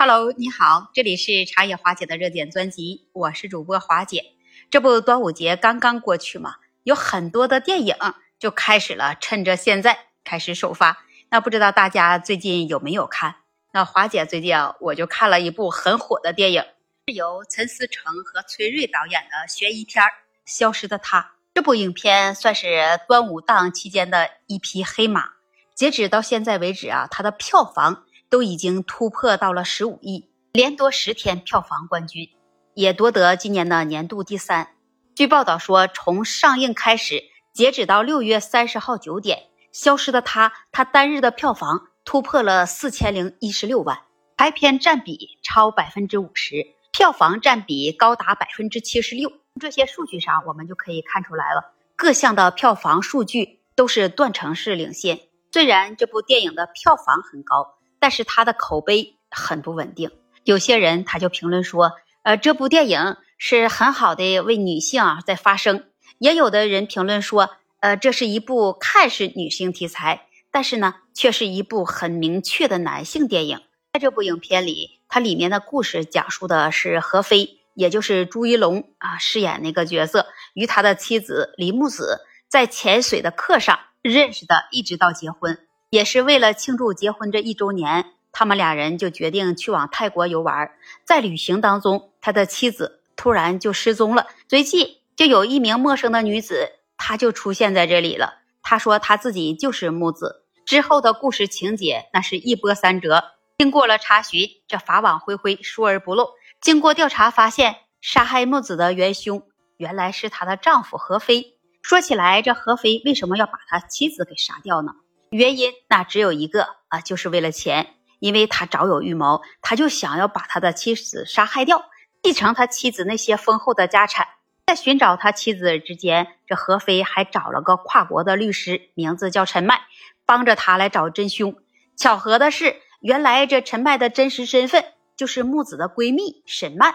Hello，你好，这里是茶叶华姐的热点专辑，我是主播华姐。这不，端午节刚刚过去嘛，有很多的电影就开始了，趁着现在开始首发。那不知道大家最近有没有看？那华姐最近啊，我就看了一部很火的电影，是由陈思诚和崔瑞导演的悬疑片《消失的她》。这部影片算是端午档期间的一匹黑马，截止到现在为止啊，它的票房。都已经突破到了十五亿，连夺十天票房冠军，也夺得今年的年度第三。据报道说，从上映开始，截止到六月三十号九点，《消失的她》它单日的票房突破了四千零一十六万，排片占比超百分之五十，票房占比高达百分之七十六。这些数据上，我们就可以看出来了，各项的票房数据都是断层式领先。虽然这部电影的票房很高。但是他的口碑很不稳定，有些人他就评论说，呃，这部电影是很好的为女性啊在发声，也有的人评论说，呃，这是一部看似女性题材，但是呢，却是一部很明确的男性电影。在这部影片里，它里面的故事讲述的是何飞，也就是朱一龙啊饰演那个角色，与他的妻子李木子在潜水的课上认识的，一直到结婚。也是为了庆祝结婚这一周年，他们俩人就决定去往泰国游玩。在旅行当中，他的妻子突然就失踪了，随即就有一名陌生的女子，她就出现在这里了。她说她自己就是木子。之后的故事情节那是一波三折。经过了查询，这法网恢恢，疏而不漏。经过调查发现，杀害木子的元凶原来是她的丈夫何飞。说起来，这何飞为什么要把他妻子给杀掉呢？原因那只有一个啊，就是为了钱，因为他早有预谋，他就想要把他的妻子杀害掉，继承他妻子那些丰厚的家产。在寻找他妻子之间，这何飞还找了个跨国的律师，名字叫陈麦，帮着他来找真凶。巧合的是，原来这陈麦的真实身份就是木子的闺蜜沈曼，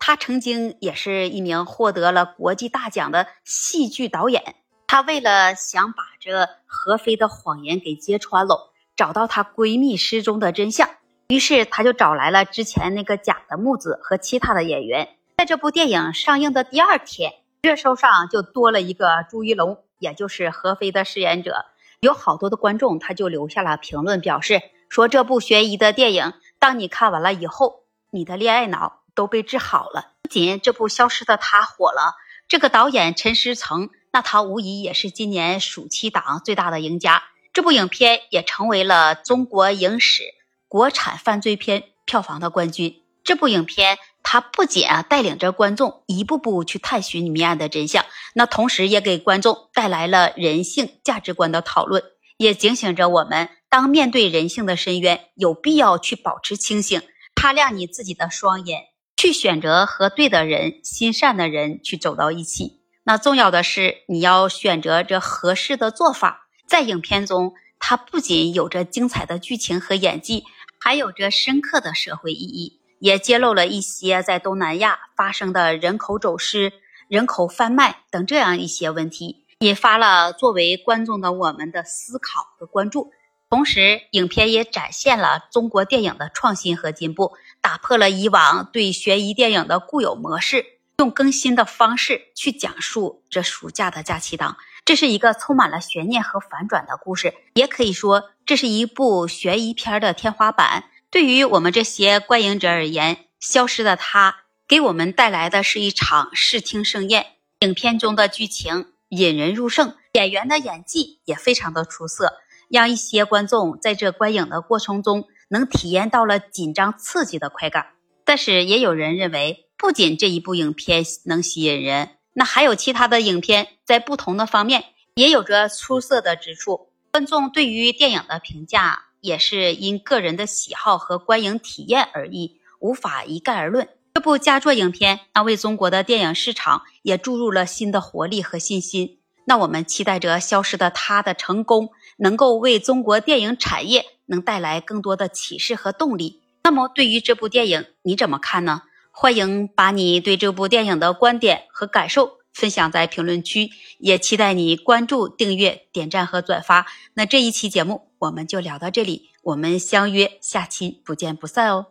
她曾经也是一名获得了国际大奖的戏剧导演。她为了想把这何飞的谎言给揭穿喽，找到她闺蜜失踪的真相，于是她就找来了之前那个假的木子和其他的演员。在这部电影上映的第二天，热搜上就多了一个朱一龙，也就是何飞的饰演者。有好多的观众他就留下了评论，表示说这部悬疑的电影，当你看完了以后，你的恋爱脑都被治好了。不仅这部《消失的她》火了，这个导演陈思诚。那他无疑也是今年暑期档最大的赢家。这部影片也成为了中国影史国产犯罪片票房的冠军。这部影片它不仅啊带领着观众一步步去探寻谜案的真相，那同时也给观众带来了人性价值观的讨论，也警醒着我们：当面对人性的深渊，有必要去保持清醒，擦亮你自己的双眼，去选择和对的人、心善的人去走到一起。那重要的是，你要选择这合适的做法。在影片中，它不仅有着精彩的剧情和演技，还有着深刻的社会意义，也揭露了一些在东南亚发生的人口走私、人口贩卖等这样一些问题，引发了作为观众的我们的思考和关注。同时，影片也展现了中国电影的创新和进步，打破了以往对悬疑电影的固有模式。用更新的方式去讲述这暑假的假期档，这是一个充满了悬念和反转的故事，也可以说这是一部悬疑片的天花板。对于我们这些观影者而言，《消失的她》给我们带来的是一场视听盛宴。影片中的剧情引人入胜，演员的演技也非常的出色，让一些观众在这观影的过程中能体验到了紧张刺激的快感。但是也有人认为。不仅这一部影片能吸引人，那还有其他的影片在不同的方面也有着出色的之处。观众对于电影的评价也是因个人的喜好和观影体验而异，无法一概而论。这部佳作影片，那为中国的电影市场也注入了新的活力和信心。那我们期待着《消失的她》的成功，能够为中国电影产业能带来更多的启示和动力。那么，对于这部电影，你怎么看呢？欢迎把你对这部电影的观点和感受分享在评论区，也期待你关注、订阅、点赞和转发。那这一期节目我们就聊到这里，我们相约下期不见不散哦。